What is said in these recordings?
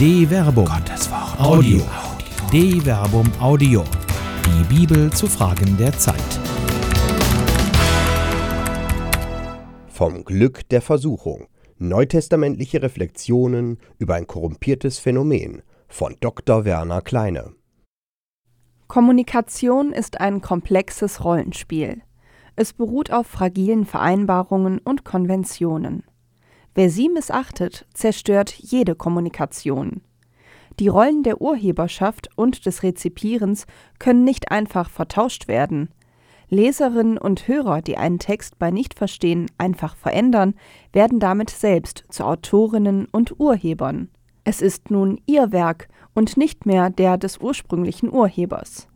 De Verbum. Gottes Wort. Audio. De Verbum Audio. Die Bibel zu Fragen der Zeit. Vom Glück der Versuchung. Neutestamentliche Reflexionen über ein korrumpiertes Phänomen von Dr. Werner Kleine. Kommunikation ist ein komplexes Rollenspiel. Es beruht auf fragilen Vereinbarungen und Konventionen. Wer sie missachtet, zerstört jede Kommunikation. Die Rollen der Urheberschaft und des Rezipierens können nicht einfach vertauscht werden. Leserinnen und Hörer, die einen Text bei Nichtverstehen einfach verändern, werden damit selbst zu Autorinnen und Urhebern. Es ist nun ihr Werk und nicht mehr der des ursprünglichen Urhebers.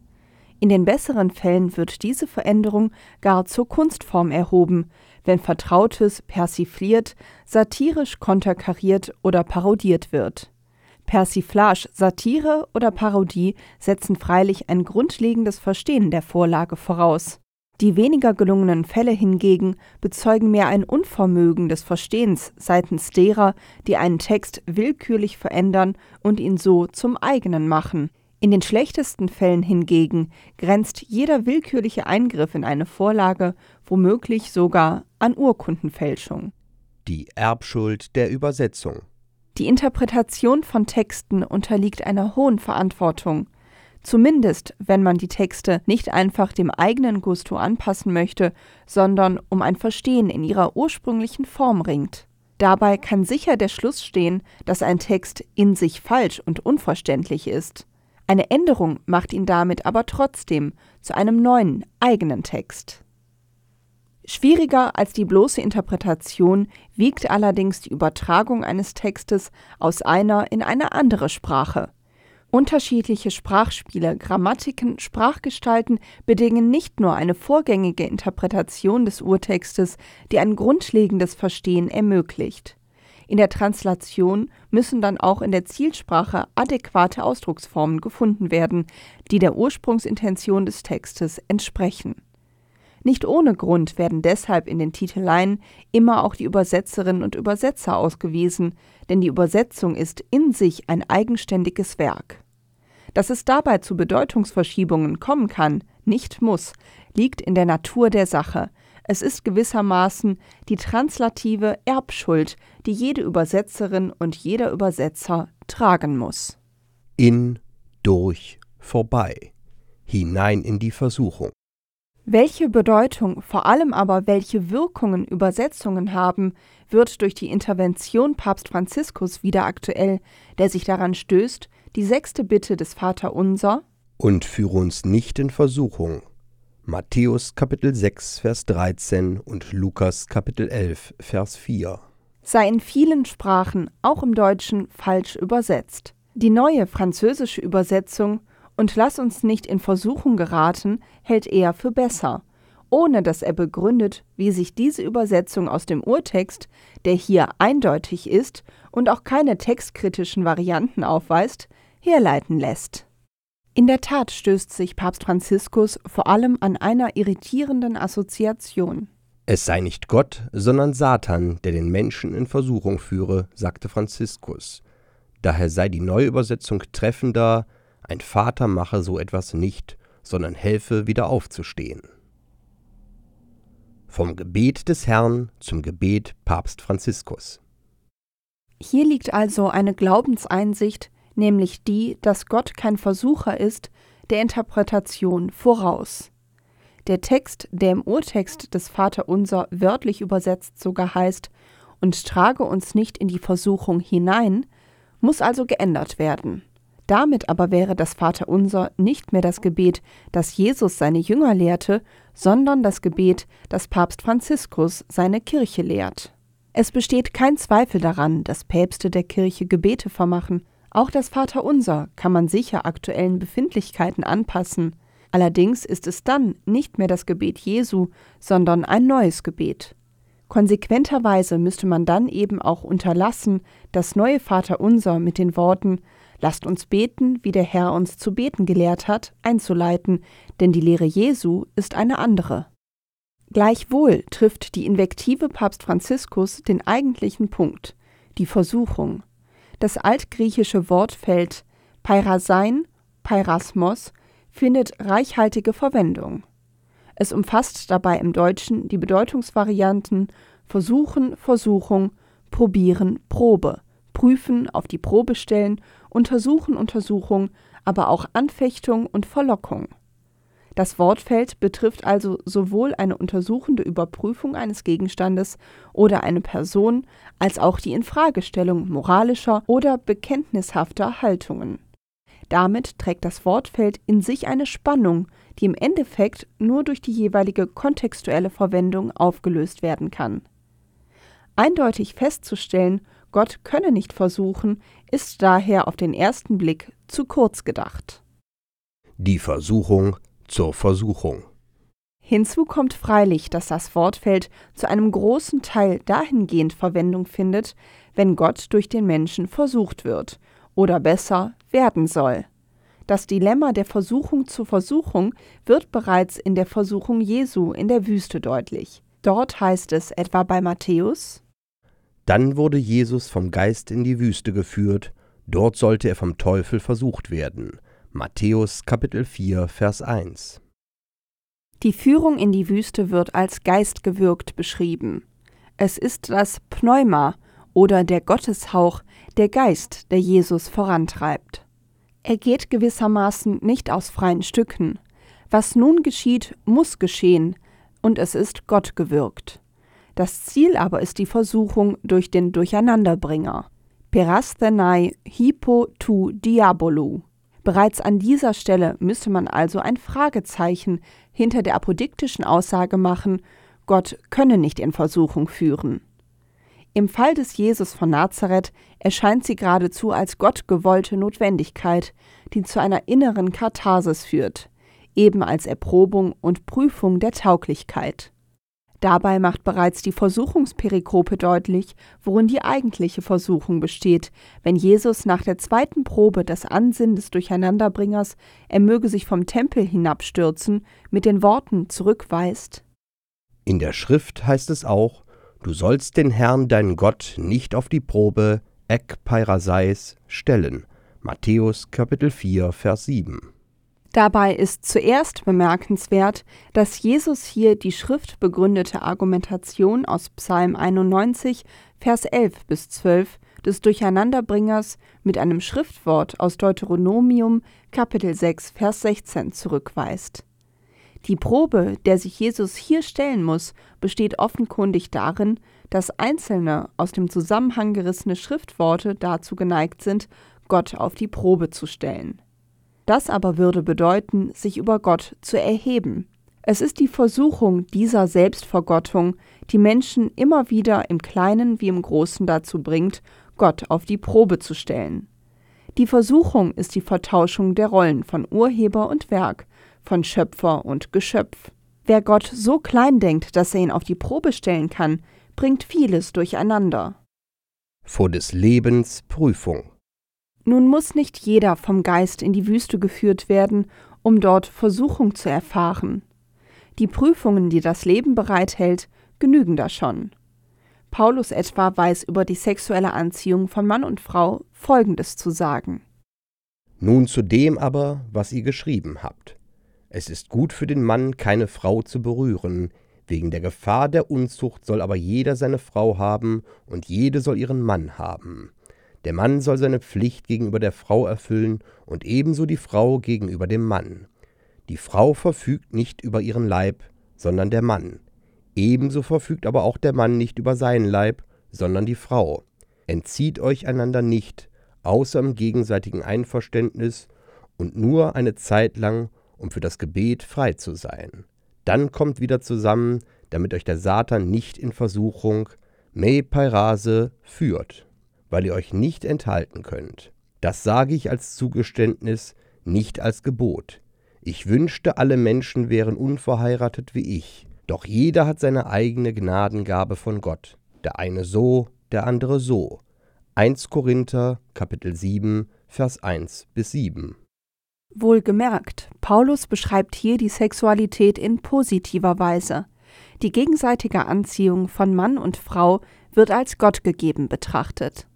In den besseren Fällen wird diese Veränderung gar zur Kunstform erhoben, wenn Vertrautes persifliert, satirisch konterkariert oder parodiert wird. Persiflage, Satire oder Parodie setzen freilich ein grundlegendes Verstehen der Vorlage voraus. Die weniger gelungenen Fälle hingegen bezeugen mehr ein Unvermögen des Verstehens seitens derer, die einen Text willkürlich verändern und ihn so zum eigenen machen. In den schlechtesten Fällen hingegen grenzt jeder willkürliche Eingriff in eine Vorlage womöglich sogar an Urkundenfälschung. Die Erbschuld der Übersetzung. Die Interpretation von Texten unterliegt einer hohen Verantwortung, zumindest wenn man die Texte nicht einfach dem eigenen Gusto anpassen möchte, sondern um ein Verstehen in ihrer ursprünglichen Form ringt. Dabei kann sicher der Schluss stehen, dass ein Text in sich falsch und unverständlich ist. Eine Änderung macht ihn damit aber trotzdem zu einem neuen, eigenen Text. Schwieriger als die bloße Interpretation wiegt allerdings die Übertragung eines Textes aus einer in eine andere Sprache. Unterschiedliche Sprachspiele, Grammatiken, Sprachgestalten bedingen nicht nur eine vorgängige Interpretation des Urtextes, die ein grundlegendes Verstehen ermöglicht. In der Translation müssen dann auch in der Zielsprache adäquate Ausdrucksformen gefunden werden, die der Ursprungsintention des Textes entsprechen. Nicht ohne Grund werden deshalb in den Titeleien immer auch die Übersetzerinnen und Übersetzer ausgewiesen, denn die Übersetzung ist in sich ein eigenständiges Werk. Dass es dabei zu Bedeutungsverschiebungen kommen kann, nicht muss, liegt in der Natur der Sache, es ist gewissermaßen die translative Erbschuld, die jede Übersetzerin und jeder Übersetzer tragen muss. In, durch, vorbei, hinein in die Versuchung. Welche Bedeutung, vor allem aber welche Wirkungen Übersetzungen haben, wird durch die Intervention Papst Franziskus wieder aktuell, der sich daran stößt, die sechste Bitte des Vaterunser Und führe uns nicht in Versuchung, Matthäus Kapitel 6, Vers 13 und Lukas Kapitel 11, Vers 4. sei in vielen Sprachen, auch im Deutschen, falsch übersetzt. Die neue französische Übersetzung und lass uns nicht in Versuchung geraten, hält er für besser, ohne dass er begründet, wie sich diese Übersetzung aus dem Urtext, der hier eindeutig ist und auch keine textkritischen Varianten aufweist, herleiten lässt. In der Tat stößt sich Papst Franziskus vor allem an einer irritierenden Assoziation. Es sei nicht Gott, sondern Satan, der den Menschen in Versuchung führe, sagte Franziskus. Daher sei die Neuübersetzung treffender, ein Vater mache so etwas nicht, sondern helfe wieder aufzustehen. Vom Gebet des Herrn zum Gebet Papst Franziskus. Hier liegt also eine Glaubenseinsicht, nämlich die, dass Gott kein Versucher ist, der Interpretation voraus. Der Text, der im Urtext des Vaterunser wörtlich übersetzt sogar heißt, und trage uns nicht in die Versuchung hinein, muss also geändert werden. Damit aber wäre das Vaterunser nicht mehr das Gebet, das Jesus seine Jünger lehrte, sondern das Gebet, das Papst Franziskus seine Kirche lehrt. Es besteht kein Zweifel daran, dass Päpste der Kirche Gebete vermachen, auch das Vaterunser kann man sicher aktuellen Befindlichkeiten anpassen. Allerdings ist es dann nicht mehr das Gebet Jesu, sondern ein neues Gebet. Konsequenterweise müsste man dann eben auch unterlassen, das neue Vaterunser mit den Worten Lasst uns beten, wie der Herr uns zu beten gelehrt hat, einzuleiten, denn die Lehre Jesu ist eine andere. Gleichwohl trifft die Invektive Papst Franziskus den eigentlichen Punkt, die Versuchung. Das altgriechische Wortfeld Peirasein, Peirasmos findet reichhaltige Verwendung. Es umfasst dabei im Deutschen die Bedeutungsvarianten versuchen, Versuchung, probieren, Probe, prüfen, auf die Probe stellen, untersuchen, Untersuchung, aber auch Anfechtung und Verlockung. Das Wortfeld betrifft also sowohl eine untersuchende Überprüfung eines Gegenstandes oder eine Person, als auch die Infragestellung moralischer oder bekenntnishafter Haltungen. Damit trägt das Wortfeld in sich eine Spannung, die im Endeffekt nur durch die jeweilige kontextuelle Verwendung aufgelöst werden kann. Eindeutig festzustellen, Gott könne nicht versuchen, ist daher auf den ersten Blick zu kurz gedacht. Die Versuchung zur Versuchung. Hinzu kommt freilich, dass das Wortfeld zu einem großen Teil dahingehend Verwendung findet, wenn Gott durch den Menschen versucht wird oder besser werden soll. Das Dilemma der Versuchung zur Versuchung wird bereits in der Versuchung Jesu in der Wüste deutlich. Dort heißt es etwa bei Matthäus Dann wurde Jesus vom Geist in die Wüste geführt, dort sollte er vom Teufel versucht werden. Matthäus Kapitel 4 Vers 1 Die Führung in die Wüste wird als geistgewirkt beschrieben. Es ist das Pneuma oder der Gotteshauch, der Geist, der Jesus vorantreibt. Er geht gewissermaßen nicht aus freien Stücken. Was nun geschieht, muss geschehen, und es ist Gott gewirkt. Das Ziel aber ist die Versuchung durch den Durcheinanderbringer. Perasthenai hypo tu diabolu. Bereits an dieser Stelle müsste man also ein Fragezeichen hinter der apodiktischen Aussage machen, Gott könne nicht in Versuchung führen. Im Fall des Jesus von Nazareth erscheint sie geradezu als gottgewollte Notwendigkeit, die zu einer inneren Katharsis führt, eben als Erprobung und Prüfung der Tauglichkeit. Dabei macht bereits die Versuchungsperikope deutlich, worin die eigentliche Versuchung besteht, wenn Jesus nach der zweiten Probe das Ansinnen des Durcheinanderbringers, er möge sich vom Tempel hinabstürzen, mit den Worten zurückweist. In der Schrift heißt es auch, du sollst den Herrn deinen Gott nicht auf die Probe ek peiraseis stellen. Matthäus Kapitel 4 Vers 7. Dabei ist zuerst bemerkenswert, dass Jesus hier die schriftbegründete Argumentation aus Psalm 91, Vers 11 bis 12 des Durcheinanderbringers mit einem Schriftwort aus Deuteronomium Kapitel 6, Vers 16 zurückweist. Die Probe, der sich Jesus hier stellen muss, besteht offenkundig darin, dass einzelne aus dem Zusammenhang gerissene Schriftworte dazu geneigt sind, Gott auf die Probe zu stellen. Das aber würde bedeuten, sich über Gott zu erheben. Es ist die Versuchung dieser Selbstvergottung, die Menschen immer wieder im Kleinen wie im Großen dazu bringt, Gott auf die Probe zu stellen. Die Versuchung ist die Vertauschung der Rollen von Urheber und Werk, von Schöpfer und Geschöpf. Wer Gott so klein denkt, dass er ihn auf die Probe stellen kann, bringt vieles durcheinander. Vor des Lebens Prüfung. Nun muss nicht jeder vom Geist in die Wüste geführt werden, um dort Versuchung zu erfahren. Die Prüfungen, die das Leben bereithält, genügen da schon. Paulus etwa weiß über die sexuelle Anziehung von Mann und Frau Folgendes zu sagen. Nun zu dem aber, was ihr geschrieben habt. Es ist gut für den Mann, keine Frau zu berühren, wegen der Gefahr der Unzucht soll aber jeder seine Frau haben und jede soll ihren Mann haben. Der Mann soll seine Pflicht gegenüber der Frau erfüllen und ebenso die Frau gegenüber dem Mann. Die Frau verfügt nicht über ihren Leib, sondern der Mann. Ebenso verfügt aber auch der Mann nicht über seinen Leib, sondern die Frau. Entzieht euch einander nicht, außer im gegenseitigen Einverständnis und nur eine Zeit lang, um für das Gebet frei zu sein. Dann kommt wieder zusammen, damit euch der Satan nicht in Versuchung, me peirase, führt weil ihr euch nicht enthalten könnt. Das sage ich als Zugeständnis, nicht als Gebot. Ich wünschte, alle Menschen wären unverheiratet wie ich, doch jeder hat seine eigene Gnadengabe von Gott, der eine so, der andere so. 1 Korinther Kapitel 7 Vers 1 bis 7. Wohlgemerkt, Paulus beschreibt hier die Sexualität in positiver Weise. Die gegenseitige Anziehung von Mann und Frau wird als Gott gegeben betrachtet.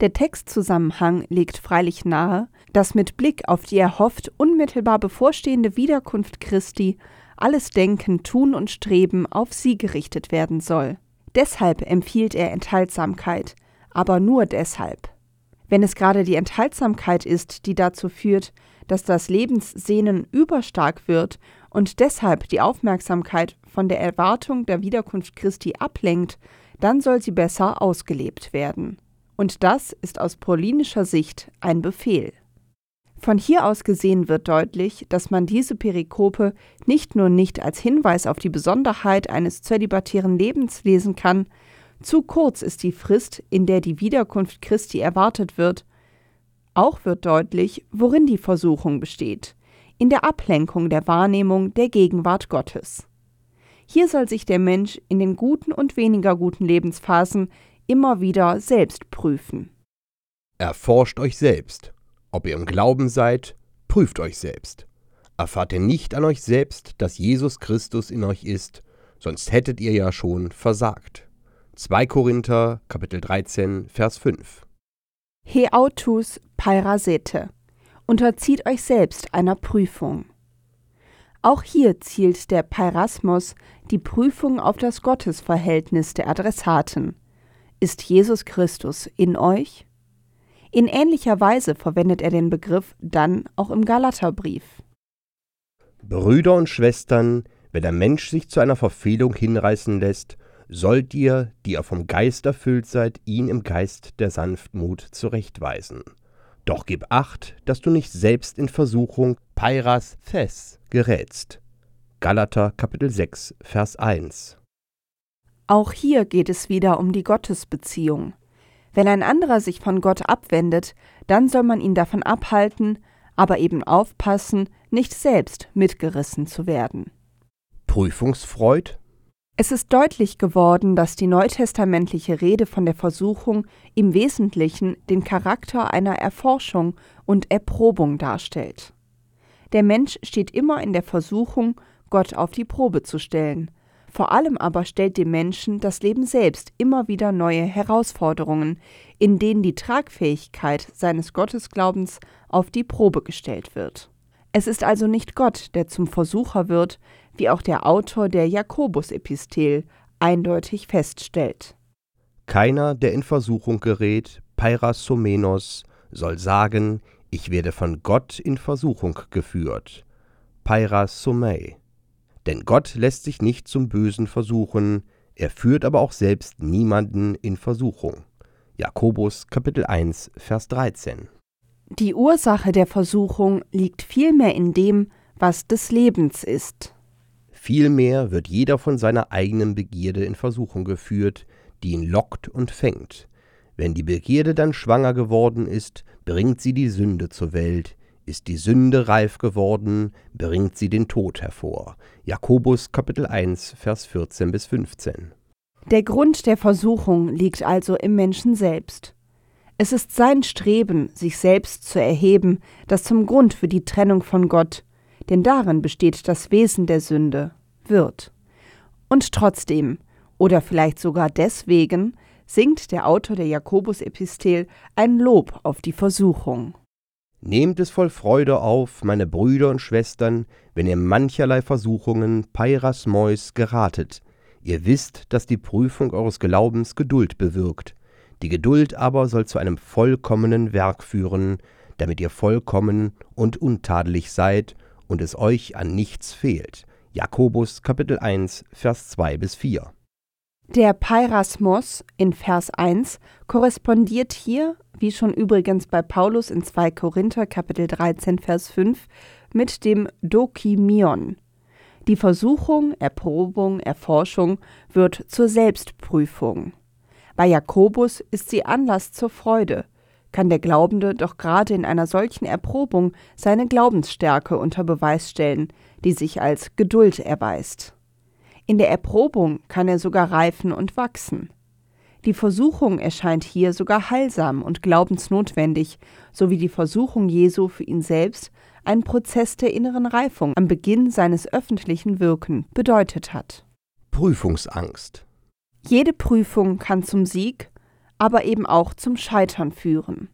Der Textzusammenhang legt freilich nahe, dass mit Blick auf die erhofft unmittelbar bevorstehende Wiederkunft Christi alles Denken, Tun und Streben auf sie gerichtet werden soll. Deshalb empfiehlt er Enthaltsamkeit, aber nur deshalb. Wenn es gerade die Enthaltsamkeit ist, die dazu führt, dass das Lebenssehnen überstark wird und deshalb die Aufmerksamkeit von der Erwartung der Wiederkunft Christi ablenkt, dann soll sie besser ausgelebt werden. Und das ist aus paulinischer Sicht ein Befehl. Von hier aus gesehen wird deutlich, dass man diese Perikope nicht nur nicht als Hinweis auf die Besonderheit eines zölibatären Lebens lesen kann, zu kurz ist die Frist, in der die Wiederkunft Christi erwartet wird. Auch wird deutlich, worin die Versuchung besteht, in der Ablenkung der Wahrnehmung der Gegenwart Gottes. Hier soll sich der Mensch in den guten und weniger guten Lebensphasen immer wieder selbst prüfen. Erforscht euch selbst. Ob ihr im Glauben seid, prüft euch selbst. Erfahrt ihr nicht an euch selbst, dass Jesus Christus in euch ist, sonst hättet ihr ja schon versagt. 2 Korinther Kapitel 13 Vers 5 He autus pairasete. Unterzieht euch selbst einer Prüfung. Auch hier zielt der Peirasmos die Prüfung auf das Gottesverhältnis der Adressaten. Ist Jesus Christus in euch? In ähnlicher Weise verwendet er den Begriff dann auch im Galaterbrief. Brüder und Schwestern, wenn der Mensch sich zu einer Verfehlung hinreißen lässt, sollt ihr, die ihr vom Geist erfüllt seid, ihn im Geist der Sanftmut zurechtweisen. Doch gib acht, dass du nicht selbst in Versuchung Peiras Thes gerätst. Galater Kapitel 6 Vers 1 Auch hier geht es wieder um die Gottesbeziehung. Wenn ein anderer sich von Gott abwendet, dann soll man ihn davon abhalten, aber eben aufpassen, nicht selbst mitgerissen zu werden. Prüfungsfreud es ist deutlich geworden, dass die neutestamentliche Rede von der Versuchung im Wesentlichen den Charakter einer Erforschung und Erprobung darstellt. Der Mensch steht immer in der Versuchung, Gott auf die Probe zu stellen. Vor allem aber stellt dem Menschen das Leben selbst immer wieder neue Herausforderungen, in denen die Tragfähigkeit seines Gottesglaubens auf die Probe gestellt wird. Es ist also nicht Gott, der zum Versucher wird, wie auch der Autor der Jakobus-Epistel eindeutig feststellt. Keiner, der in Versuchung gerät, Peirasomenos, soll sagen, ich werde von Gott in Versuchung geführt. Peirasomei. Denn Gott lässt sich nicht zum Bösen versuchen, er führt aber auch selbst niemanden in Versuchung. Jakobus Kapitel 1 Vers 13. Die Ursache der Versuchung liegt vielmehr in dem, was des Lebens ist. Vielmehr wird jeder von seiner eigenen Begierde in Versuchung geführt, die ihn lockt und fängt. Wenn die Begierde dann schwanger geworden ist, bringt sie die Sünde zur Welt. Ist die Sünde reif geworden, bringt sie den Tod hervor. Jakobus Kapitel 1, Vers 14 bis 15. Der Grund der Versuchung liegt also im Menschen selbst. Es ist sein Streben, sich selbst zu erheben, das zum Grund für die Trennung von Gott, denn darin besteht das Wesen der Sünde, wird. Und trotzdem, oder vielleicht sogar deswegen, singt der Autor der Jakobus-Epistel ein Lob auf die Versuchung. Nehmt es voll Freude auf, meine Brüder und Schwestern, wenn ihr mancherlei Versuchungen Peiras Mois geratet. Ihr wisst, dass die Prüfung eures Glaubens Geduld bewirkt. Die Geduld aber soll zu einem vollkommenen Werk führen, damit ihr vollkommen und untadelig seid und es euch an nichts fehlt. Jakobus Kapitel 1 Vers 2 bis 4. Der Peirasmos in Vers 1 korrespondiert hier, wie schon übrigens bei Paulus in 2 Korinther Kapitel 13 Vers 5, mit dem Dokimion. Die Versuchung, Erprobung, Erforschung wird zur Selbstprüfung. Bei Jakobus ist sie Anlass zur Freude, kann der Glaubende doch gerade in einer solchen Erprobung seine Glaubensstärke unter Beweis stellen, die sich als Geduld erweist. In der Erprobung kann er sogar reifen und wachsen. Die Versuchung erscheint hier sogar heilsam und glaubensnotwendig, so wie die Versuchung Jesu für ihn selbst einen Prozess der inneren Reifung am Beginn seines öffentlichen Wirken bedeutet hat. Prüfungsangst jede Prüfung kann zum Sieg, aber eben auch zum Scheitern führen.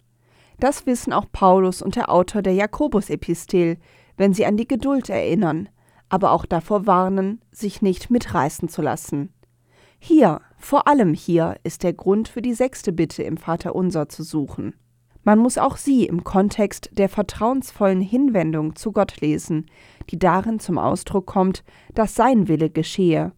Das wissen auch Paulus und der Autor der Jakobus-Epistel, wenn sie an die Geduld erinnern, aber auch davor warnen, sich nicht mitreißen zu lassen. Hier, vor allem hier, ist der Grund für die sechste Bitte im Vaterunser zu suchen. Man muss auch sie im Kontext der vertrauensvollen Hinwendung zu Gott lesen, die darin zum Ausdruck kommt, dass sein Wille geschehe,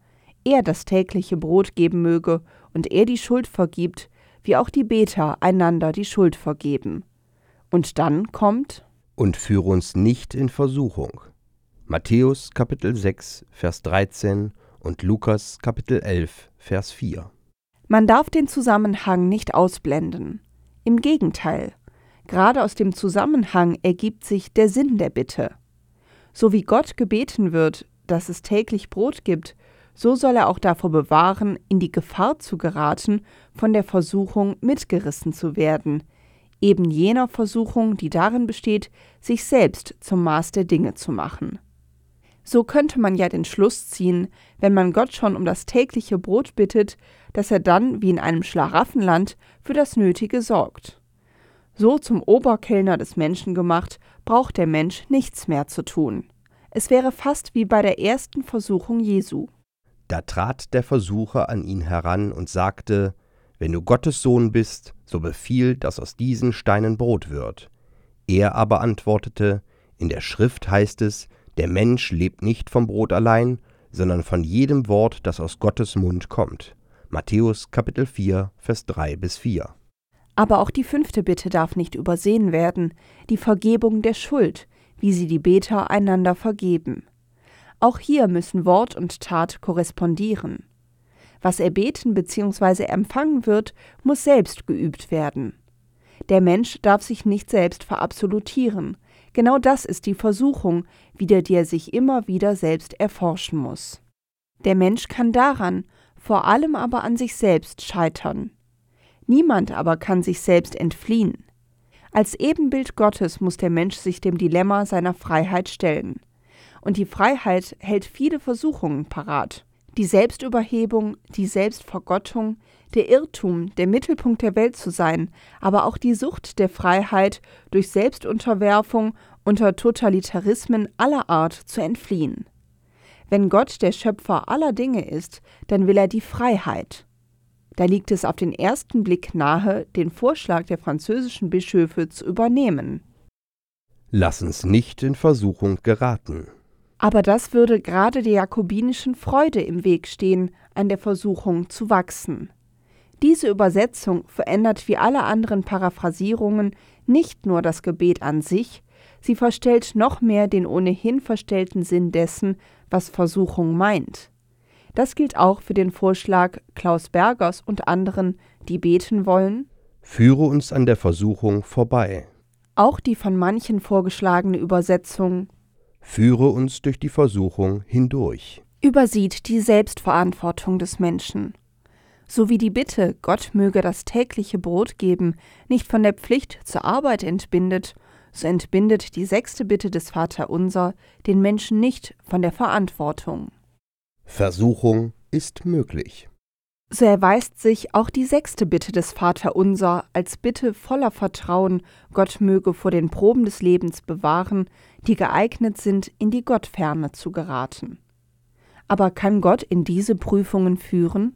er das tägliche Brot geben möge und er die Schuld vergibt, wie auch die Beter einander die Schuld vergeben. Und dann kommt Und führe uns nicht in Versuchung. Matthäus Kapitel 6, Vers 13 und Lukas Kapitel 11, Vers 4. Man darf den Zusammenhang nicht ausblenden. Im Gegenteil, gerade aus dem Zusammenhang ergibt sich der Sinn der Bitte. So wie Gott gebeten wird, dass es täglich Brot gibt, so soll er auch davor bewahren, in die Gefahr zu geraten, von der Versuchung mitgerissen zu werden, eben jener Versuchung, die darin besteht, sich selbst zum Maß der Dinge zu machen. So könnte man ja den Schluss ziehen, wenn man Gott schon um das tägliche Brot bittet, dass er dann, wie in einem Schlaraffenland, für das Nötige sorgt. So zum Oberkellner des Menschen gemacht, braucht der Mensch nichts mehr zu tun. Es wäre fast wie bei der ersten Versuchung Jesu. Da trat der Versucher an ihn heran und sagte, Wenn du Gottes Sohn bist, so befiehl, dass aus diesen Steinen Brot wird. Er aber antwortete, In der Schrift heißt es, der Mensch lebt nicht vom Brot allein, sondern von jedem Wort, das aus Gottes Mund kommt. Matthäus Kapitel 4, Vers 3 bis 4. Aber auch die fünfte Bitte darf nicht übersehen werden, die Vergebung der Schuld, wie sie die Beter einander vergeben. Auch hier müssen Wort und Tat korrespondieren. Was erbeten bzw. empfangen wird, muss selbst geübt werden. Der Mensch darf sich nicht selbst verabsolutieren, Genau das ist die Versuchung, wider die er sich immer wieder selbst erforschen muss. Der Mensch kann daran, vor allem aber an sich selbst scheitern. Niemand aber kann sich selbst entfliehen. Als Ebenbild Gottes muss der Mensch sich dem Dilemma seiner Freiheit stellen. Und die Freiheit hält viele Versuchungen parat. Die Selbstüberhebung, die Selbstvergottung, der Irrtum, der Mittelpunkt der Welt zu sein, aber auch die Sucht der Freiheit, durch Selbstunterwerfung unter Totalitarismen aller Art zu entfliehen. Wenn Gott der Schöpfer aller Dinge ist, dann will er die Freiheit. Da liegt es auf den ersten Blick nahe, den Vorschlag der französischen Bischöfe zu übernehmen. Lass uns nicht in Versuchung geraten. Aber das würde gerade der jakobinischen Freude im Weg stehen, an der Versuchung zu wachsen. Diese Übersetzung verändert wie alle anderen Paraphrasierungen nicht nur das Gebet an sich, sie verstellt noch mehr den ohnehin verstellten Sinn dessen, was Versuchung meint. Das gilt auch für den Vorschlag Klaus Bergers und anderen, die beten wollen. Führe uns an der Versuchung vorbei. Auch die von manchen vorgeschlagene Übersetzung Führe uns durch die Versuchung hindurch. Übersieht die Selbstverantwortung des Menschen so wie die Bitte, Gott möge das tägliche Brot geben, nicht von der Pflicht zur Arbeit entbindet, so entbindet die sechste Bitte des Vaterunser den Menschen nicht von der Verantwortung. Versuchung ist möglich. So erweist sich auch die sechste Bitte des Vaterunser als Bitte voller Vertrauen, Gott möge vor den Proben des Lebens bewahren, die geeignet sind, in die Gottferne zu geraten. Aber kann Gott in diese Prüfungen führen?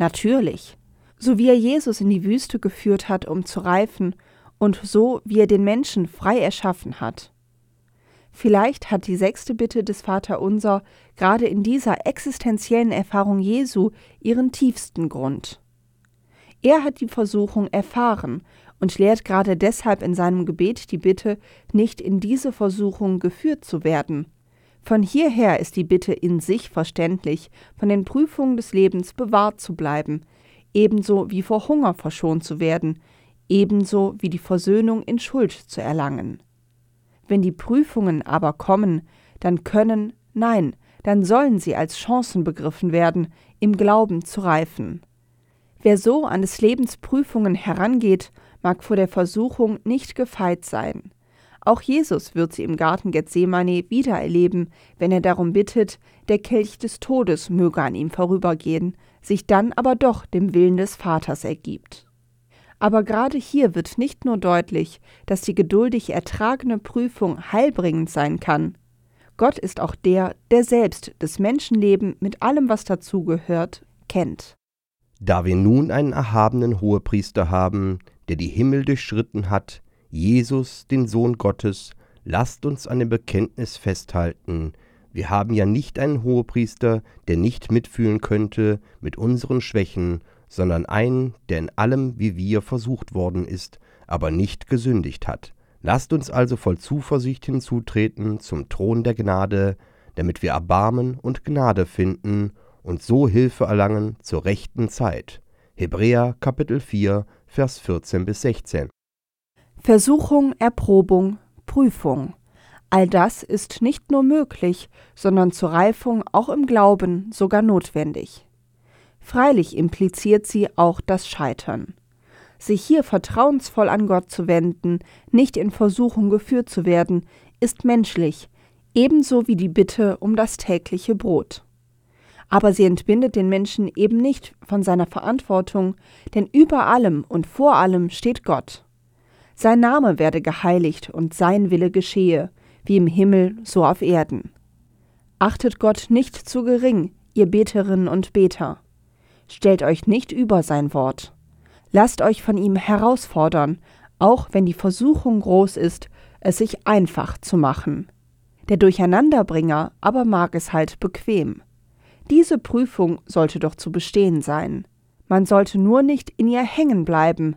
Natürlich. So wie er Jesus in die Wüste geführt hat, um zu reifen, und so wie er den Menschen frei erschaffen hat. Vielleicht hat die sechste Bitte des Vaterunser gerade in dieser existenziellen Erfahrung Jesu ihren tiefsten Grund. Er hat die Versuchung erfahren und lehrt gerade deshalb in seinem Gebet die Bitte, nicht in diese Versuchung geführt zu werden, von hierher ist die Bitte in sich verständlich, von den Prüfungen des Lebens bewahrt zu bleiben, ebenso wie vor Hunger verschont zu werden, ebenso wie die Versöhnung in Schuld zu erlangen. Wenn die Prüfungen aber kommen, dann können, nein, dann sollen sie als Chancen begriffen werden, im Glauben zu reifen. Wer so an des Lebens Prüfungen herangeht, mag vor der Versuchung nicht gefeit sein. Auch Jesus wird sie im Garten Gethsemane wieder erleben, wenn er darum bittet, der Kelch des Todes möge an ihm vorübergehen, sich dann aber doch dem Willen des Vaters ergibt. Aber gerade hier wird nicht nur deutlich, dass die geduldig ertragene Prüfung heilbringend sein kann. Gott ist auch der, der selbst das Menschenleben mit allem, was dazugehört, kennt. Da wir nun einen erhabenen Hohepriester haben, der die Himmel durchschritten hat, Jesus, den Sohn Gottes, lasst uns an dem Bekenntnis festhalten. Wir haben ja nicht einen Hohepriester, der nicht mitfühlen könnte mit unseren Schwächen, sondern einen, der in allem wie wir versucht worden ist, aber nicht gesündigt hat. Lasst uns also voll Zuversicht hinzutreten zum Thron der Gnade, damit wir Erbarmen und Gnade finden und so Hilfe erlangen zur rechten Zeit. Hebräer Kapitel 4, Vers 14 bis 16. Versuchung, Erprobung, Prüfung. All das ist nicht nur möglich, sondern zur Reifung auch im Glauben sogar notwendig. Freilich impliziert sie auch das Scheitern. Sich hier vertrauensvoll an Gott zu wenden, nicht in Versuchung geführt zu werden, ist menschlich, ebenso wie die Bitte um das tägliche Brot. Aber sie entbindet den Menschen eben nicht von seiner Verantwortung, denn über allem und vor allem steht Gott. Sein Name werde geheiligt und sein Wille geschehe, wie im Himmel so auf Erden. Achtet Gott nicht zu gering, ihr Beterinnen und Beter. Stellt euch nicht über sein Wort. Lasst euch von ihm herausfordern, auch wenn die Versuchung groß ist, es sich einfach zu machen. Der Durcheinanderbringer aber mag es halt bequem. Diese Prüfung sollte doch zu bestehen sein. Man sollte nur nicht in ihr hängen bleiben.